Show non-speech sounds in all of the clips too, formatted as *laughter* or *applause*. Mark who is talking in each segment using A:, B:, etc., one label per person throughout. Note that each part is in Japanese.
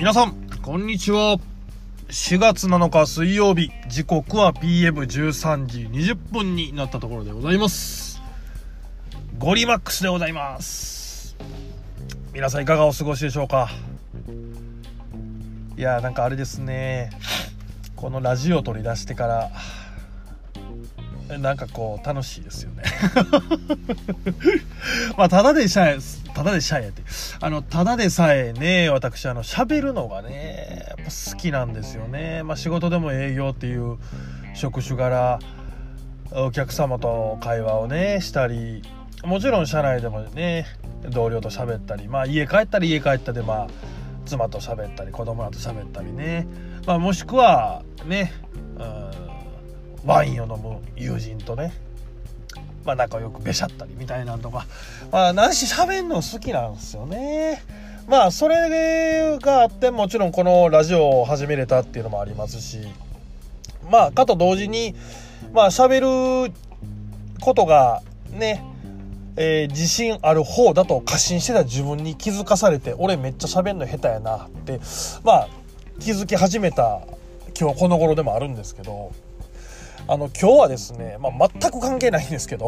A: 皆さん、こんにちは。4月7日水曜日、時刻は PM13 時20分になったところでございます。ゴリマックスでございます。皆さんいかがお過ごしでしょうか？いやーなんかあれですね。このラジオ取り出してから、なんかこう楽しいですよね。*laughs* まあただでさえ、ただでさえやって、あの、ただでさえね、私あの喋るのがね、やっぱ好きなんですよね。まあ仕事でも営業っていう職種柄、お客様と会話をね、したり、もちろん社内でもね、同僚と喋ったり、まあ家帰ったら家帰ったでまあ、妻と喋ったり子供らと喋ったりね、まあ、もしくはね、うんワインを飲む友人とね、まあ、仲良くべしゃったりみたいなんとか、まあ、何し喋んの好きなんですよね。まあそれがあってもちろんこのラジオを始めれたっていうのもありますしまあかと同時にまあ喋ることがねえー自信ある方だと過信してた自分に気づかされて俺めっちゃ喋んの下手やなってまあ気づき始めた今日この頃でもあるんですけどあの今日はですね、まあ、全く関係ないんですけど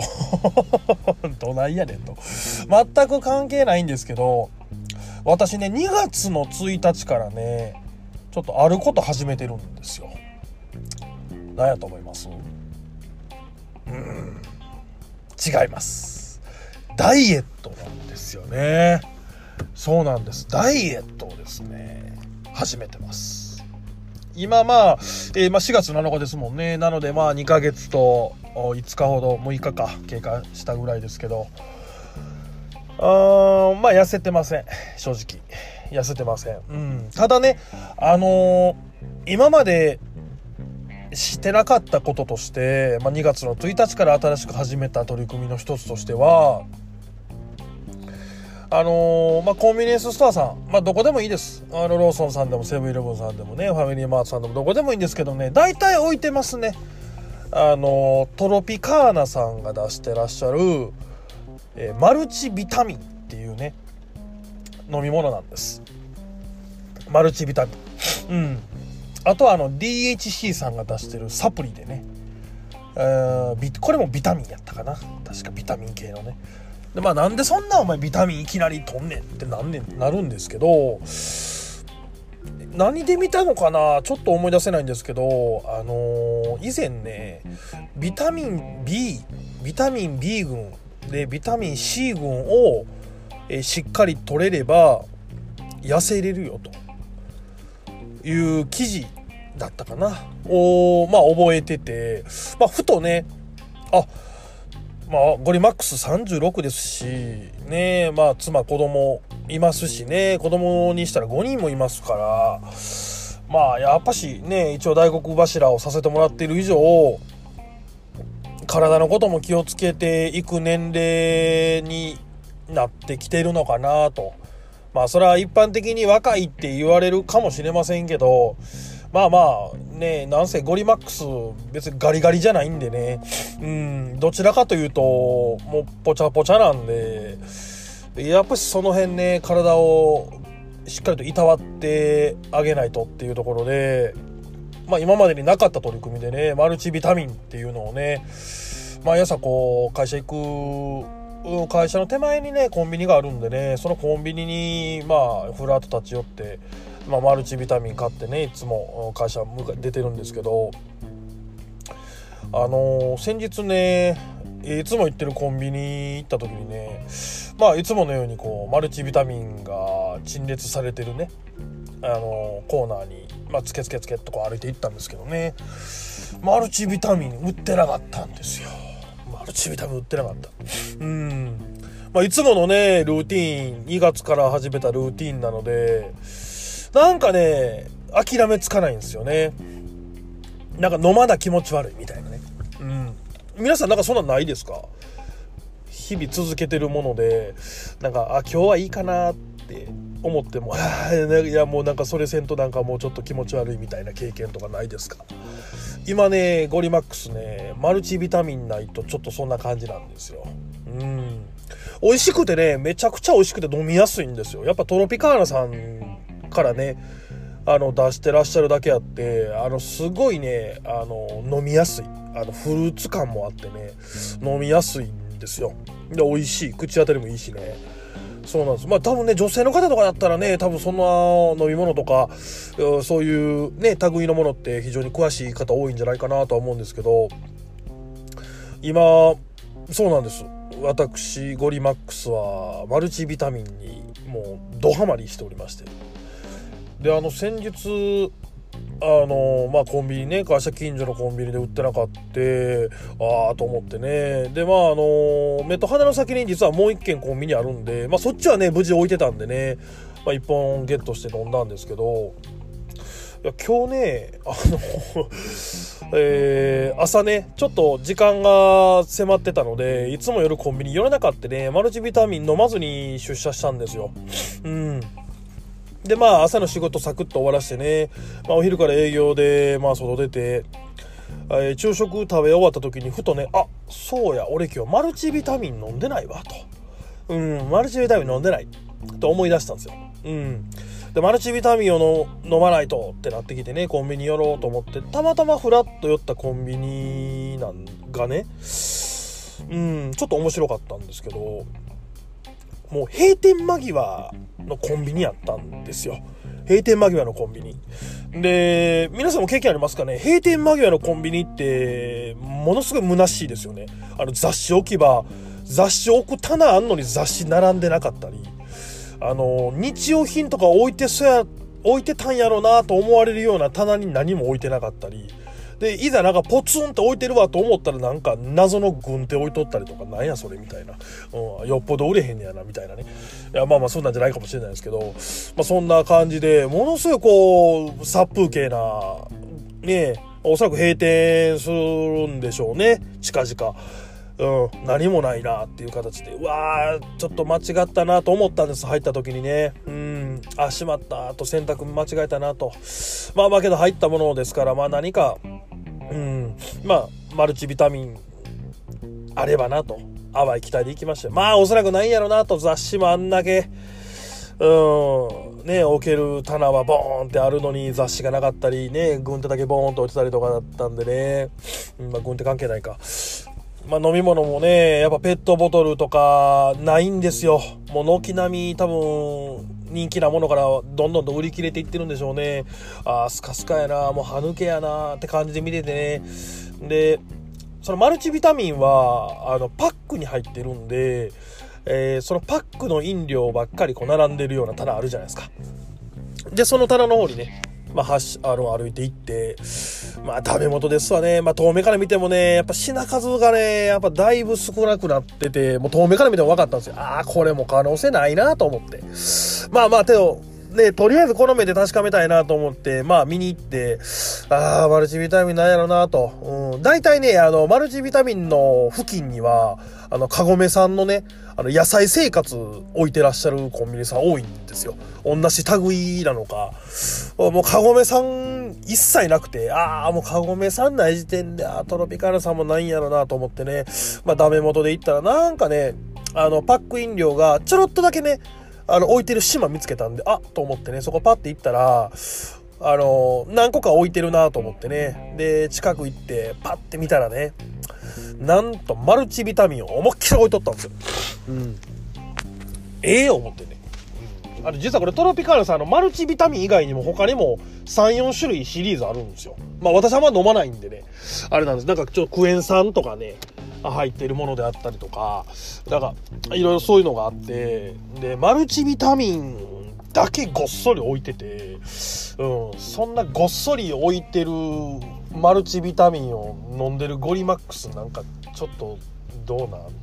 A: *laughs* どないやねんと。全く関係ないんですけど私ね2月の1日からねちょっとあること始めてるんですよ。何やと思います？うん。違います。ダイエットなんですよね。そうなんです。ダイエットをですね始めてます。今まあ、えーまあ、4月7日ですもんね。なのでまあ2ヶ月と5日ほど6日か経過したぐらいですけど。あまあ痩せてません。正直。痩せてません、うん、ただねあのー今までしてなかったこととして、まあ、2月の1日から新しく始めた取り組みの一つとしてはあのーまあ、コンビニエンスストアさん、まあ、どこでもいいです。あのローソンさんでもセブンイレブンさんでもねファミリーマートさんでもどこでもいいんですけどね大体置いてますね。あのトロピカーナさんが出してらっしゃる、えーマルチビタミンっていうね飲み物なんです。マルチビタミン。うん。あとはあの DHC さんが出してるサプリでね、えービこれもビタミンやったかな。確かビタミン系のね。でまあなんでそんなお前ビタミンいきなりとんねんってなんねんなるんですけど何で見たのかな？ちょっと思い出せないんですけどあのー以前ねビタミン B ビタミン B 群でビタミン C 群を、えしっかり取れれば痩せれるよと。いう記事だったかな。をまあ覚えてて、まあ、ふとねあまあゴリマックス36ですしねまあ妻子供いますしね子供にしたら5人もいますからまあやっぱしね一応大黒柱をさせてもらっている以上体のことも気をつけていく年齢になってきてるのかなと。まあそれは一般的に若いって言われるかもしれませんけどまあまあねなんせゴリマックス別にガリガリじゃないんでね。うんどちらかというともうポチャポチャなんで。やっぱしその辺ね体をしっかりといたわってあげないとっていうところで。まあ今までになかった取り組みでねマルチビタミンっていうのをね。毎朝こう会社行く会社の手前にねコンビニがあるんでね。そのコンビニにまあふらっと立ち寄って、まあ、マルチビタミン買ってねいつも会社出てるんですけどあの先日ねいつも行ってるコンビニ行った時にねまあいつものようにこうマルチビタミンが陳列されてるねあのコーナーに、まあ、つけつけつけっとこう歩いて行ったんですけどねマルチビタミン売ってなかったんですよ。マルチビタミン売ってなかった。うん。まあいつものねルーティーン2月から始めたルーティーンなのでなんかね諦めつかないんですよね。なんか飲まな気持ち悪いみたいなね。うん。皆さんなんかそんなんないですか？日々続けてるものでなんかあ今日はいいかなって思ってもいやもうなんかそれせんとなんかもうちょっと気持ち悪いみたいな経験とかないですか？今ねゴリマックスねマルチビタミンないとちょっとそんな感じなんですよ。うん。美味しくてねめちゃくちゃ美味しくて飲みやすいんですよ。やっぱトロピカーナさんからねあの出してらっしゃるだけあってあのすごいねあの飲みやすい。あのフルーツ感もあってね飲みやすいんですよ。で美味しい。口当たりもいいしね。そうなんです。まあ多分ね女性の方とかだったらね多分そんな飲み物とかそういうね類のものって非常に詳しい方多いんじゃないかなとは思うんですけど今そうなんです。私ゴリマックスはマルチビタミンにもうドハマりしておりましてであの先日あのまあコンビニね会社近所のコンビニで売ってなかってああと思ってね。でまああの目と鼻の先に実はもう一軒コンビニあるんでまあそっちはね無事置いてたんでね、まあ、1本ゲットして飲んだんですけどいや今日ねあの *laughs* えー、朝ねちょっと時間が迫ってたのでいつも夜コンビニ寄れなかったねマルチビタミン飲まずに出社したんですよ。うん。で、まあ、朝の仕事サクッと終わらしてね、まあ、お昼から営業で、まあ、外出て、えー、昼食食べ終わった時にふとね、あ、そうや、俺今日マルチビタミン飲んでないわ、と。うん、マルチビタミン飲んでない。と思い出したんですよ。うん。で、マルチビタミンを飲まないとってなってきてね、コンビニ寄ろうと思って、たまたまフラッと寄ったコンビニなんがね、うん、ちょっと面白かったんですけど、もう閉店間際のコンビニやったんですよ。閉店間際のコンビニ。で、皆さんも経験ありますかね？閉店間際のコンビニって、ものすごい虚しいですよね。あの雑誌置き場、雑誌置く棚あんのに雑誌並んでなかったり、あの、日用品とか置いてそや、置いてたんやろうなと思われるような棚に何も置いてなかったり、で、いざなんかポツンと置いてるわと思ったらなんか謎の軍手置いとったりとか、なんやそれみたいな。うん、よっぽど売れへんねやな、みたいなね。いや、まあまあそんなんじゃないかもしれないですけど、まあそんな感じで、ものすごいこう、殺風景な、ねおそらく閉店するんでしょうね、近々。うん、何もないなっていう形で、うわー、ちょっと間違ったなと思ったんです、入った時にね。うん、あ、しまったと、選択間違えたなと。まあまあけど入ったものですから、まあ何か、うん、まあ、マルチビタミンあればなと、淡い期待でいきました。まあ、おそらくないんやろなと、雑誌もあんだけ、うん、ね、置ける棚はボーンってあるのに雑誌がなかったり、ね、軍手だけボーンと落ちたりとかだったんでね、まあ、軍手関係ないか。まあ、飲み物もね、やっぱペットボトルとかないんですよ。もう軒並み多分人気なものからどんどんと売り切れていってるんでしょうね。ああ、スカスカやな、もう歯抜けやなって感じで見ててね。で、そのマルチビタミンは、あの、パックに入ってるんで、えー、そのパックの飲料ばっかりこう並んでるような棚あるじゃないですか。で、その棚の方にね、まあ、はし、あの、歩いて行って、まあ、食べ元ですわね。まあ、遠目から見てもね、やっぱ品数がね、やっぱだいぶ少なくなってて、もう遠目から見ても分かったんですよ。ああ、これも可能性ないなと思って。まあまあ、手を、ね、とりあえずこの目で確かめたいなと思って、まあ見に行って、ああ、マルチビタミンなんやろなと。うん。大体ね、あの、マルチビタミンの付近には、あの、カゴメさんのね、あの、野菜生活置いてらっしゃるコンビニさん多いんですよ。同じ類なのか。もうカゴメさん一切なくて、ああ、もうカゴメさんない時点で、あトロピカルさんもないんやろなと思ってね、まあダメ元で行ったらなんかね、あの、パック飲料がちょろっとだけね、あの、置いてる島見つけたんで、あと思ってね、そこパッて行ったら、あの、何個か置いてるなと思ってね。で、近く行って、パッて見たらね、なんとマルチビタミンを思いっきり置いとったんですよ。うん。ええー、思ってね。あれ、実はこれトロピカールさん、の、マルチビタミン以外にも他にも3、4種類シリーズあるんですよ。まあ私はま飲まないんでね、あれなんです。なんかちょっとクエン酸とかね、入っているものであったりとか、なんか、いろいろそういうのがあって、で、マルチビタミンだけごっそり置いてて、うん、そんなごっそり置いてるマルチビタミンを飲んでるゴリマックスなんかちょっとどうなん？